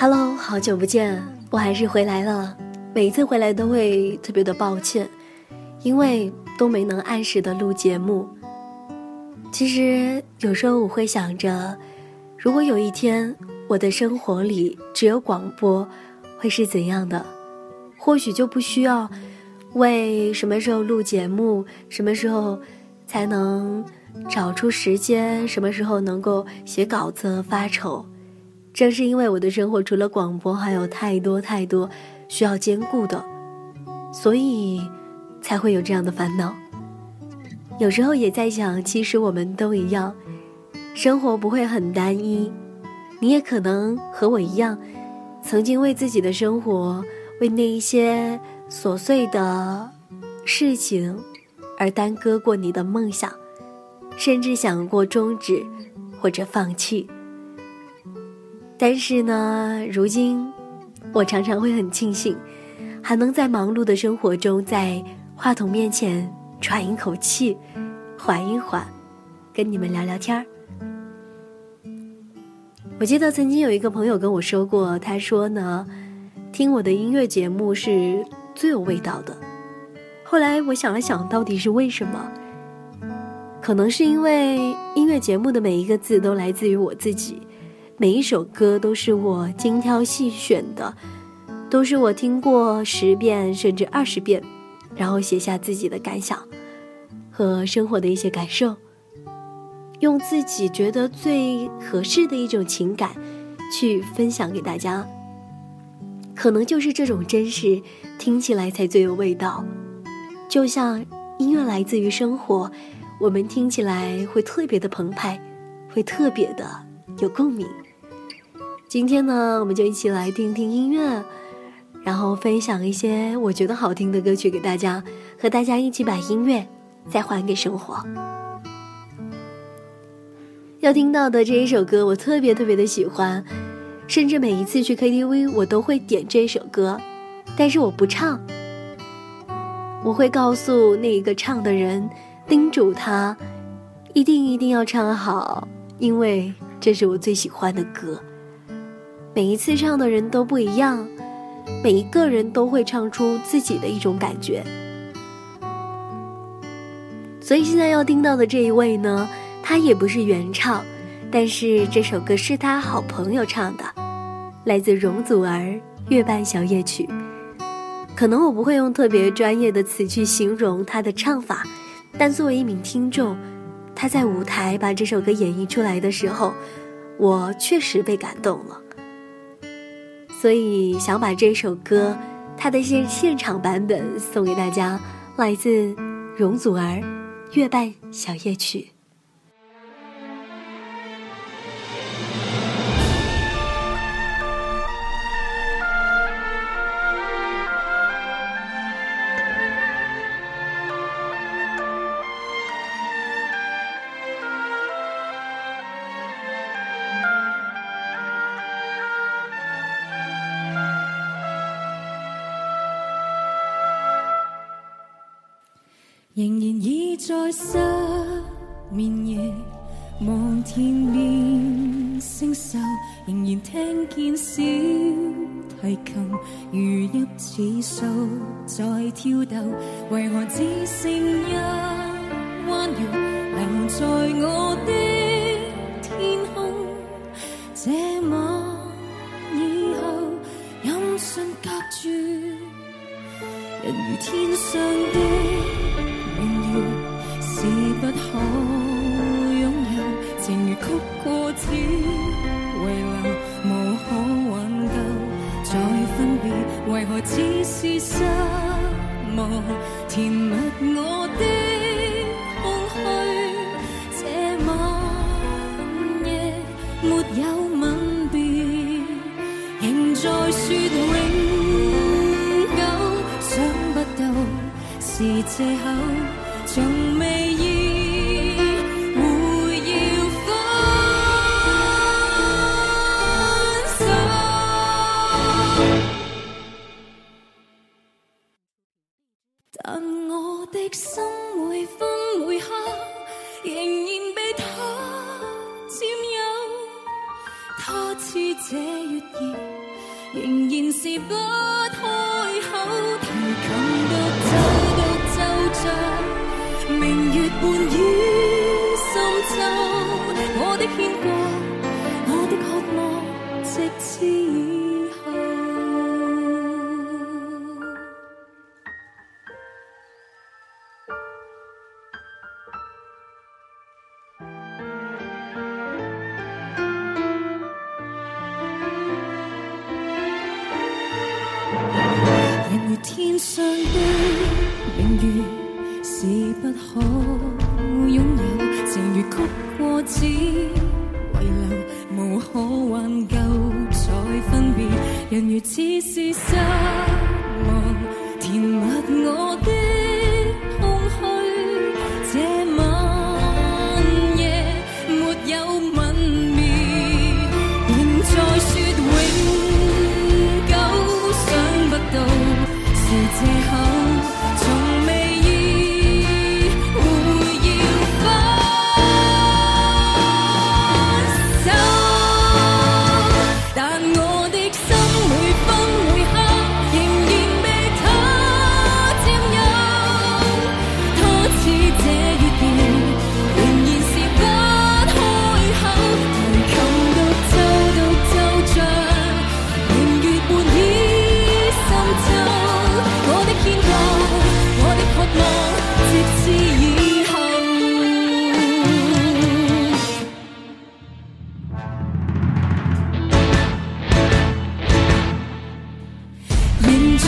Hello，好久不见，我还是回来了。每一次回来都会特别的抱歉，因为都没能按时的录节目。其实有时候我会想着，如果有一天我的生活里只有广播，会是怎样的？或许就不需要为什么时候录节目，什么时候才能找出时间，什么时候能够写稿子发愁。正是因为我的生活除了广播，还有太多太多需要兼顾的，所以才会有这样的烦恼。有时候也在想，其实我们都一样，生活不会很单一。你也可能和我一样，曾经为自己的生活，为那一些琐碎的事情而耽搁过你的梦想，甚至想过终止或者放弃。但是呢，如今我常常会很庆幸，还能在忙碌的生活中，在话筒面前喘一口气，缓一缓，跟你们聊聊天儿。我记得曾经有一个朋友跟我说过，他说呢，听我的音乐节目是最有味道的。后来我想了想，到底是为什么？可能是因为音乐节目的每一个字都来自于我自己。每一首歌都是我精挑细选的，都是我听过十遍甚至二十遍，然后写下自己的感想和生活的一些感受，用自己觉得最合适的一种情感去分享给大家。可能就是这种真实，听起来才最有味道。就像音乐来自于生活，我们听起来会特别的澎湃，会特别的有共鸣。今天呢，我们就一起来听听音乐，然后分享一些我觉得好听的歌曲给大家，和大家一起把音乐再还给生活。要听到的这一首歌，我特别特别的喜欢，甚至每一次去 KTV 我都会点这首歌，但是我不唱，我会告诉那一个唱的人，叮嘱他，一定一定要唱好，因为这是我最喜欢的歌。每一次唱的人都不一样，每一个人都会唱出自己的一种感觉。所以现在要听到的这一位呢，他也不是原唱，但是这首歌是他好朋友唱的，来自容祖儿《月半小夜曲》。可能我不会用特别专业的词去形容他的唱法，但作为一名听众，他在舞台把这首歌演绎出来的时候，我确实被感动了。所以想把这首歌，它的现现场版本送给大家，来自容祖儿《月半小夜曲》。跳动，为何只剩一弯月留在我的天空？这晚以后，音讯隔绝，人如天上的明月。是不可拥有，情如曲过只遗留，无可挽救。再分别，为何只是失望？填密我的空虚。这晚夜没有吻别，仍在说永久。想不到是借口。从未但我的心每分每刻仍然被他占有。他似这月儿。仍然是不开口，提琴独奏独奏着明月半倚深秋，我的牵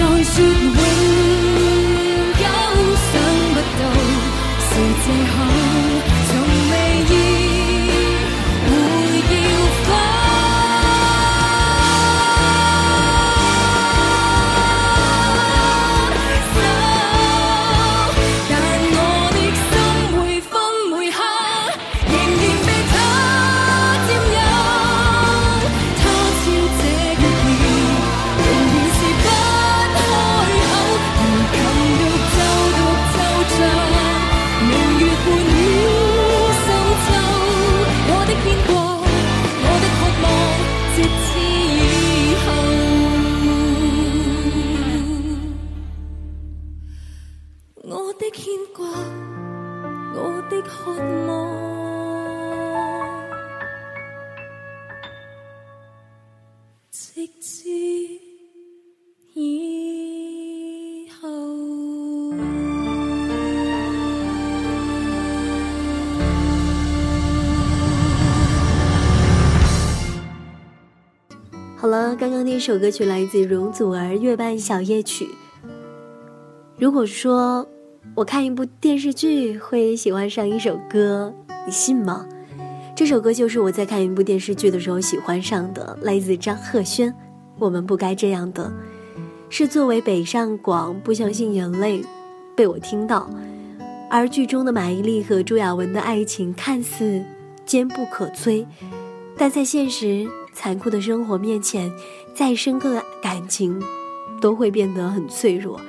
再说永久，想不到是借口，首歌曲来自容祖儿《月半小夜曲》。如果说我看一部电视剧会喜欢上一首歌，你信吗？这首歌就是我在看一部电视剧的时候喜欢上的，来自张赫宣。我们不该这样的，是作为北上广不相信眼泪被我听到，而剧中的马伊琍和朱亚文的爱情看似坚不可摧，但在现实残酷的生活面前，再深刻的感情都会变得很脆弱。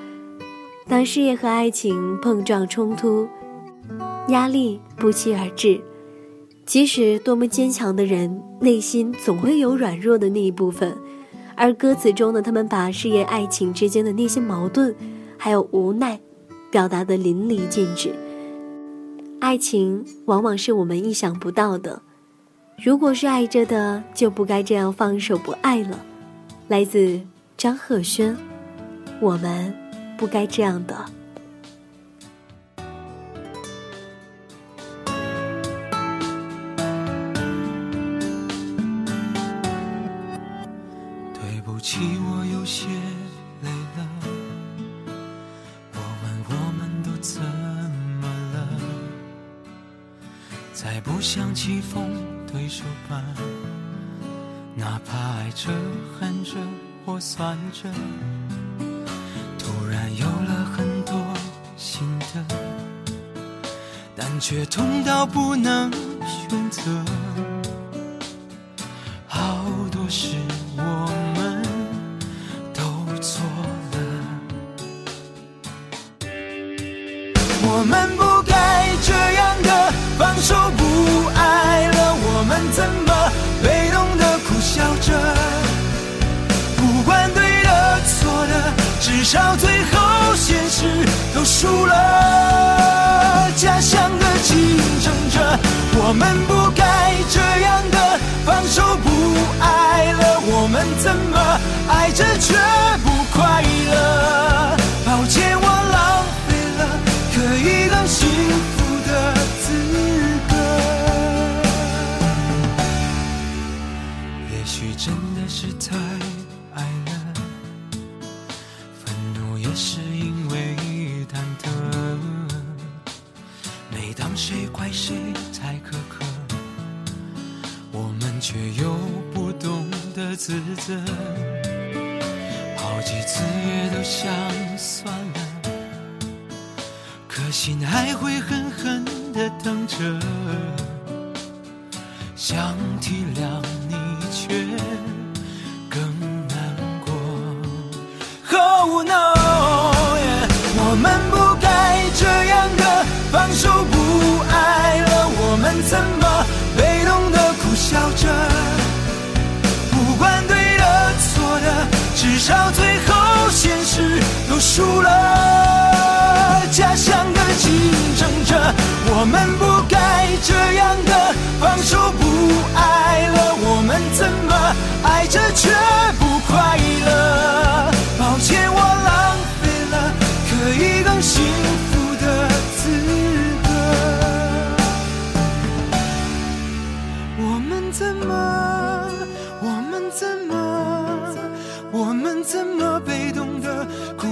当事业和爱情碰撞冲突，压力不期而至，即使多么坚强的人，内心总会有软弱的那一部分。而歌词中的他们把事业、爱情之间的那些矛盾，还有无奈，表达的淋漓尽致。爱情往往是我们意想不到的，如果是爱着的，就不该这样放手不爱了。来自张赫宣，我们不该这样的。却痛到不能选择。好多事我们都错了，我们不该这样的放手不爱了，我们怎么被动的苦笑着？不管对的错的，至少最后现实都输了。家乡，我们不该这样的放手不爱了。我们怎么爱着却不快乐？自责。好几次也都想算了，可心还会狠狠地疼着。想体谅你，却更难过。Oh no，我们不该这样的放手不爱了，我们怎么被动的苦笑着？到最后现实都输了。家乡的竞争者，我们不该这样的放手不爱了，我们怎么爱着却不快乐？抱歉，我浪费了可以更幸福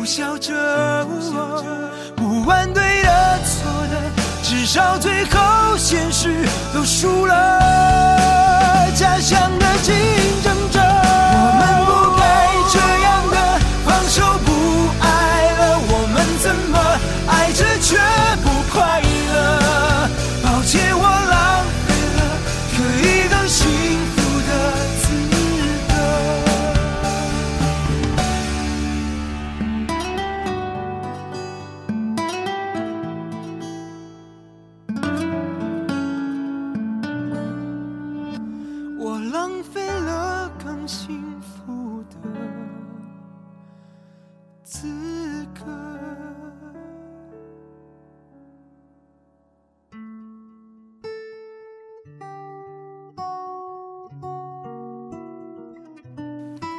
笑着？不管对的错的，至少最后现实都输了。家乡的竞争者，我们不该这样的放手不爱了，我们怎么爱着却不快乐？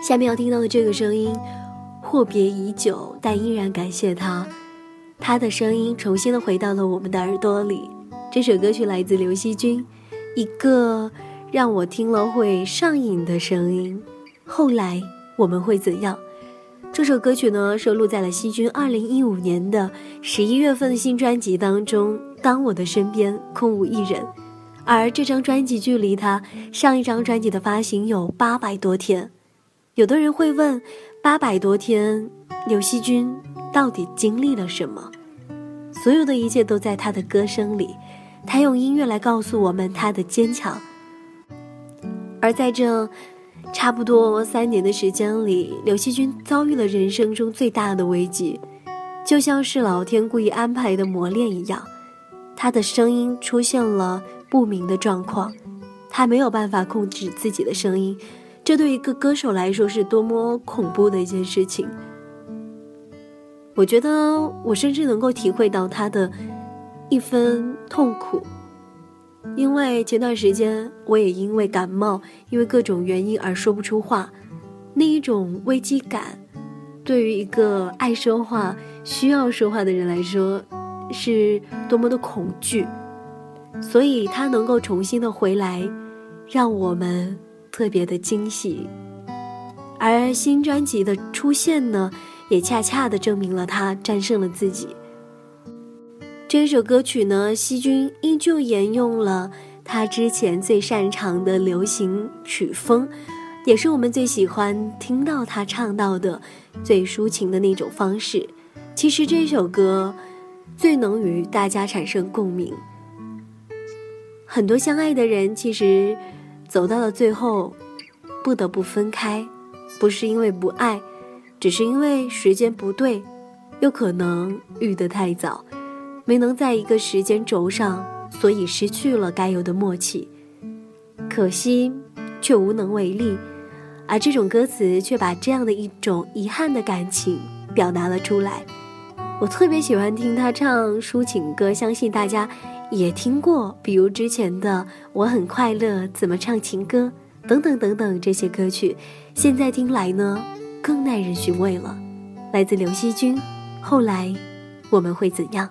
下面要听到的这个声音，阔别已久，但依然感谢他，他的声音重新的回到了我们的耳朵里。这首歌曲来自刘惜君，一个让我听了会上瘾的声音。后来我们会怎样？这首歌曲呢，收录在了惜君二零一五年的十一月份新专辑当中。当我的身边空无一人，而这张专辑距离他上一张专辑的发行有八百多天。有的人会问，八百多天，刘惜君到底经历了什么？所有的一切都在他的歌声里，他用音乐来告诉我们他的坚强。而在这差不多三年的时间里，刘惜君遭遇了人生中最大的危机，就像是老天故意安排的磨练一样，他的声音出现了不明的状况，他没有办法控制自己的声音。这对一个歌手来说是多么恐怖的一件事情。我觉得我甚至能够体会到他的一分痛苦，因为前段时间我也因为感冒，因为各种原因而说不出话，那一种危机感，对于一个爱说话、需要说话的人来说，是多么的恐惧。所以他能够重新的回来，让我们。特别的惊喜，而新专辑的出现呢，也恰恰的证明了他战胜了自己。这首歌曲呢，希君依旧沿用了他之前最擅长的流行曲风，也是我们最喜欢听到他唱到的最抒情的那种方式。其实这首歌最能与大家产生共鸣，很多相爱的人其实。走到了最后，不得不分开，不是因为不爱，只是因为时间不对，又可能遇得太早，没能在一个时间轴上，所以失去了该有的默契。可惜，却无能为力。而这种歌词却把这样的一种遗憾的感情表达了出来。我特别喜欢听他唱抒情歌，相信大家也听过，比如之前的《我很快乐》、怎么唱情歌等等等等这些歌曲，现在听来呢更耐人寻味了。来自刘惜君，后来我们会怎样？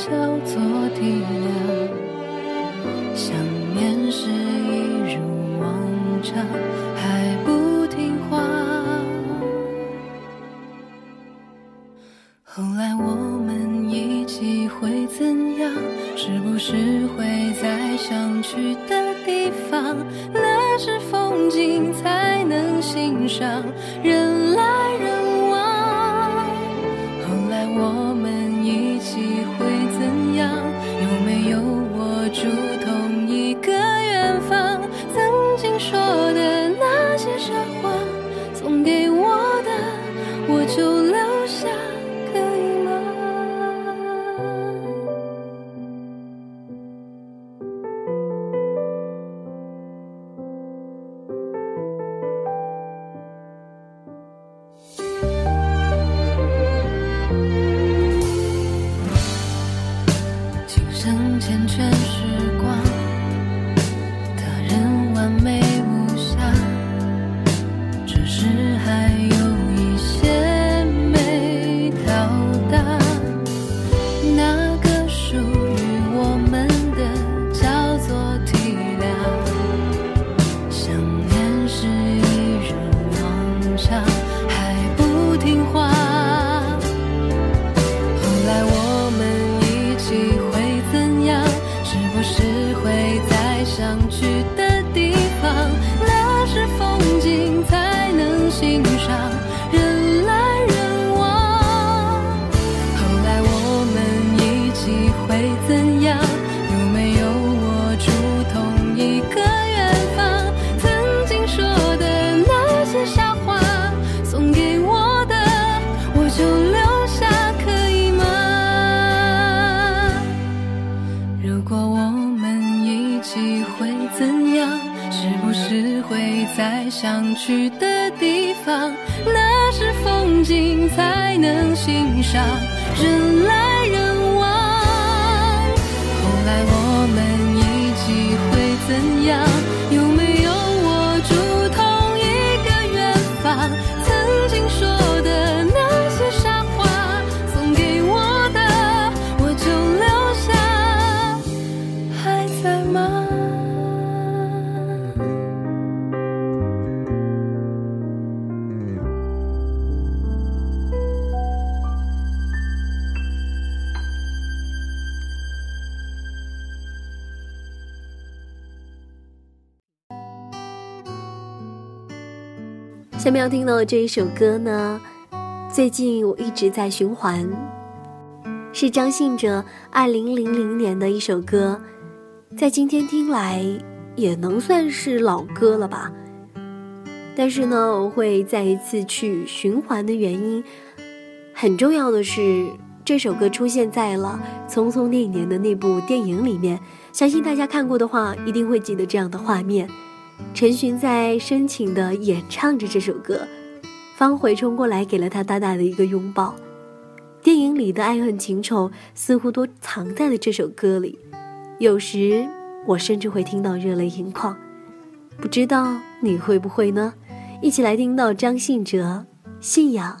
叫做体谅，想念是一如往常，厌倦在想去的地方，那是风景才能欣赏。人来人往，后来我们一起会怎样？要听到的这一首歌呢，最近我一直在循环，是张信哲二零零零年的一首歌，在今天听来也能算是老歌了吧。但是呢，我会再一次去循环的原因，很重要的是这首歌出现在了《匆匆那年》的那部电影里面，相信大家看过的话，一定会记得这样的画面。陈寻在深情地演唱着这首歌，方茴冲过来给了他大大的一个拥抱。电影里的爱恨情仇似乎都藏在了这首歌里，有时我甚至会听到热泪盈眶。不知道你会不会呢？一起来听到张信哲《信仰》。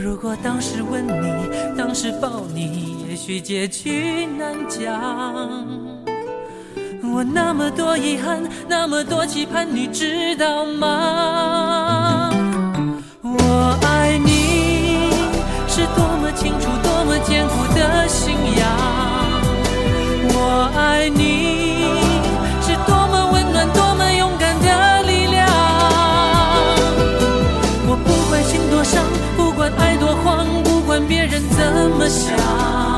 如果当时吻你，当时抱你，也许结局难讲。我那么多遗憾，那么多期盼，你知道吗？我爱你，是多么清楚，多么坚固的信仰。我爱你，想，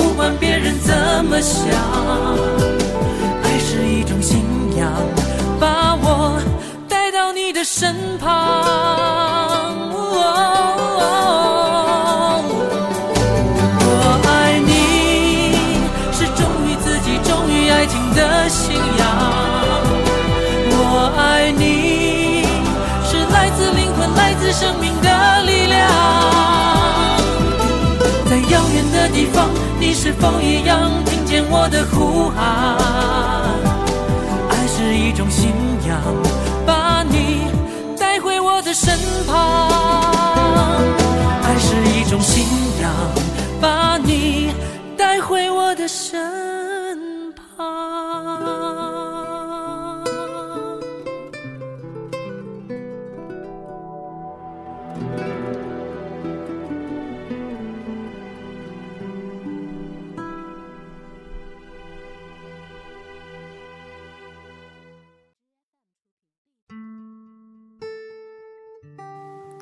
管别人怎么想。爱是一种信仰把我带到你的身旁。我爱你，是忠于自己、忠于爱情的信仰。我爱你，是来自灵魂、来自生命的力量。在遥远的地方，你是否一样听见我的呼喊？爱是一种信仰，把你带回我的身旁。爱是一种信仰，把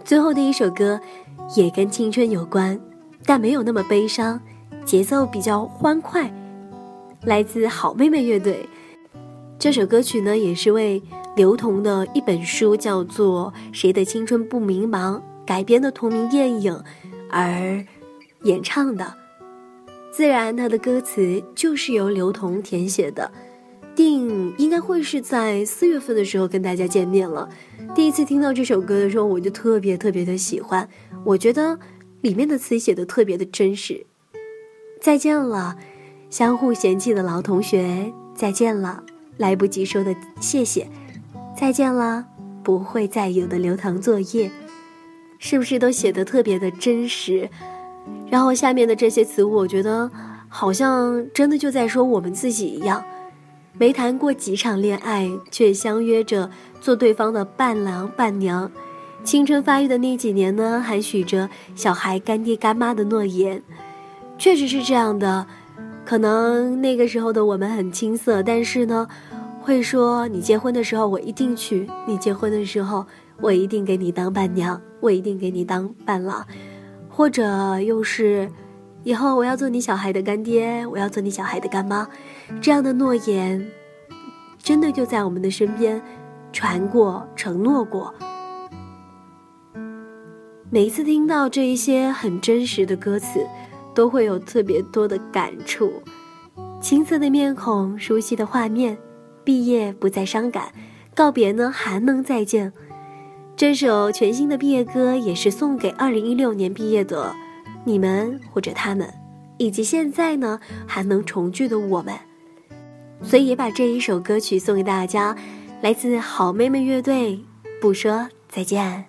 最后的一首歌，也跟青春有关，但没有那么悲伤，节奏比较欢快，来自好妹妹乐队。这首歌曲呢，也是为刘同的一本书叫做《谁的青春不迷茫》改编的同名电影而演唱的。自然，它的歌词就是由刘同填写的。定应该会是在四月份的时候跟大家见面了。第一次听到这首歌的时候，我就特别特别的喜欢，我觉得里面的词写的特别的真实。再见了，相互嫌弃的老同学；再见了，来不及说的谢谢；再见了，不会再有的留堂作业，是不是都写的特别的真实？然后下面的这些词，我觉得好像真的就在说我们自己一样。没谈过几场恋爱，却相约着做对方的伴郎伴娘。青春发育的那几年呢，还许着小孩干爹干妈的诺言。确实是这样的，可能那个时候的我们很青涩，但是呢，会说你结婚的时候我一定去，你结婚的时候我一定给你当伴娘，我一定给你当伴郎，或者又是。以后我要做你小孩的干爹，我要做你小孩的干妈，这样的诺言，真的就在我们的身边传过、承诺过。每一次听到这一些很真实的歌词，都会有特别多的感触。青涩的面孔，熟悉的画面，毕业不再伤感，告别呢还能再见。这首全新的毕业歌，也是送给二零一六年毕业的。你们或者他们，以及现在呢还能重聚的我们，所以也把这一首歌曲送给大家，来自好妹妹乐队，不说再见。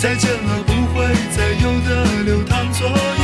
再见了，不会再有的流淌作业。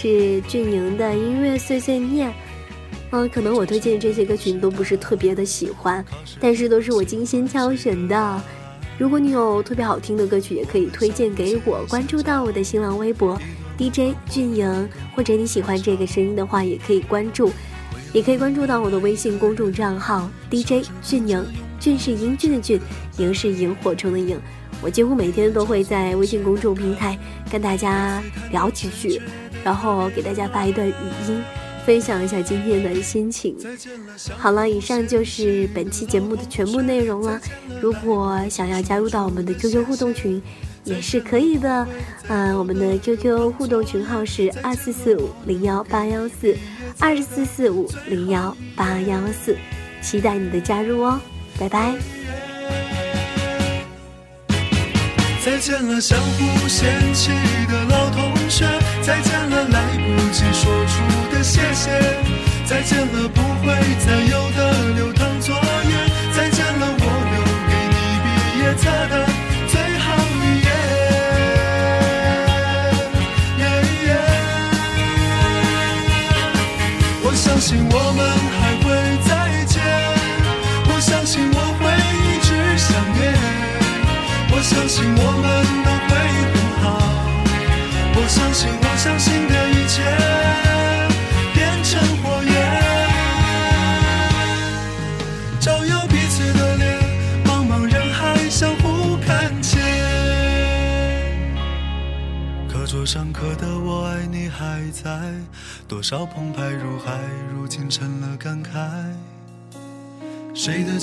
是俊宁的音乐碎碎念。嗯，可能我推荐这些歌曲你都不是特别的喜欢，但是都是我精心挑选的。如果你有特别好听的歌曲，也可以推荐给我。关注到我的新浪微博 DJ 俊莹，或者你喜欢这个声音的话，也可以关注，也可以关注到我的微信公众账号 DJ 俊莹。俊是英俊的俊，莹是萤火虫的萤。我几乎每天都会在微信公众平台跟大家聊几句，然后给大家发一段语音。分享一下今天的心情。好了，以上就是本期节目的全部内容了。如果想要加入到我们的 QQ 互动群，也是可以的。啊，我们的 QQ 互动群号是二四四五零幺八幺四，二四四五零幺八幺四，期待你的加入哦，拜拜。再见了，相互嫌弃的老同学，再见了，来不及说出的谢谢，再见了，不会再有的流淌作业，再见了，我留给你毕业册的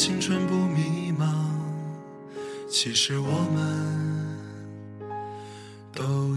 青春不迷茫？其实我们都。